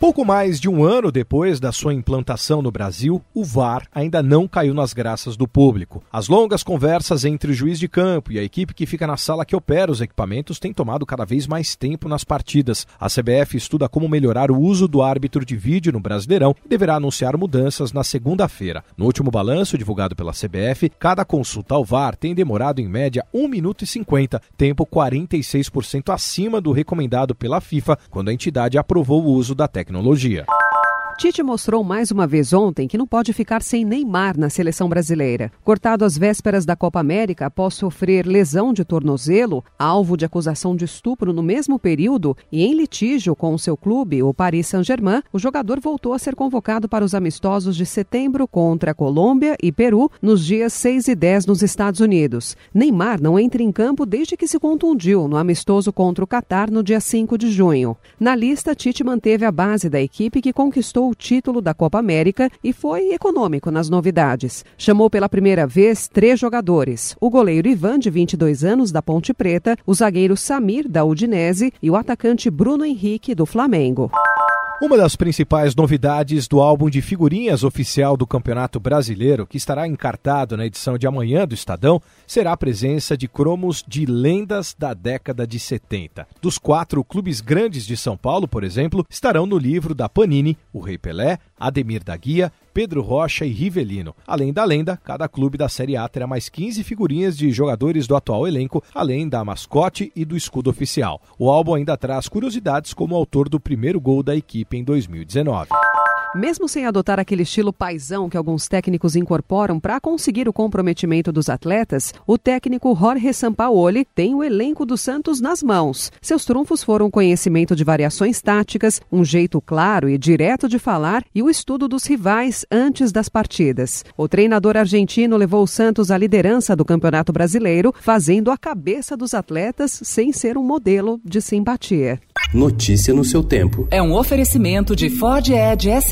Pouco mais de um ano depois da sua implantação no Brasil, o VAR ainda não caiu nas graças do público. As longas conversas entre o juiz de campo e a equipe que fica na sala que opera os equipamentos têm tomado cada vez mais tempo nas partidas. A CBF estuda como melhorar o uso do árbitro de vídeo no Brasileirão e deverá anunciar mudanças na segunda-feira. No último balanço divulgado pela CBF, cada consulta ao VAR tem demorado em média 1 minuto e 50, tempo 46% acima do recomendado pela FIFA quando a entidade aprovou o uso da técnica tecnologia. Tite mostrou mais uma vez ontem que não pode ficar sem Neymar na seleção brasileira. Cortado às vésperas da Copa América após sofrer lesão de tornozelo, alvo de acusação de estupro no mesmo período e em litígio com o seu clube, o Paris Saint-Germain, o jogador voltou a ser convocado para os amistosos de setembro contra Colômbia e Peru nos dias 6 e 10 nos Estados Unidos. Neymar não entra em campo desde que se contundiu no amistoso contra o Catar no dia 5 de junho. Na lista, Tite manteve a base da equipe que conquistou o título da Copa América e foi econômico nas novidades. Chamou pela primeira vez três jogadores: o goleiro Ivan, de 22 anos, da Ponte Preta, o zagueiro Samir, da Udinese e o atacante Bruno Henrique, do Flamengo. Uma das principais novidades do álbum de figurinhas oficial do Campeonato Brasileiro, que estará encartado na edição de amanhã do Estadão, será a presença de cromos de lendas da década de 70. Dos quatro clubes grandes de São Paulo, por exemplo, estarão no livro da Panini o Rei Pelé, Ademir da Guia, Pedro Rocha e Rivelino. Além da lenda, cada clube da Série A terá mais 15 figurinhas de jogadores do atual elenco, além da mascote e do escudo oficial. O álbum ainda traz curiosidades como o autor do primeiro gol da equipe em 2019. Mesmo sem adotar aquele estilo paisão que alguns técnicos incorporam para conseguir o comprometimento dos atletas, o técnico Jorge Sampaoli tem o elenco do Santos nas mãos. Seus trunfos foram o conhecimento de variações táticas, um jeito claro e direto de falar e o estudo dos rivais antes das partidas. O treinador argentino levou o Santos à liderança do Campeonato Brasileiro, fazendo a cabeça dos atletas sem ser um modelo de simpatia. Notícia no seu tempo. É um oferecimento de Ford Edge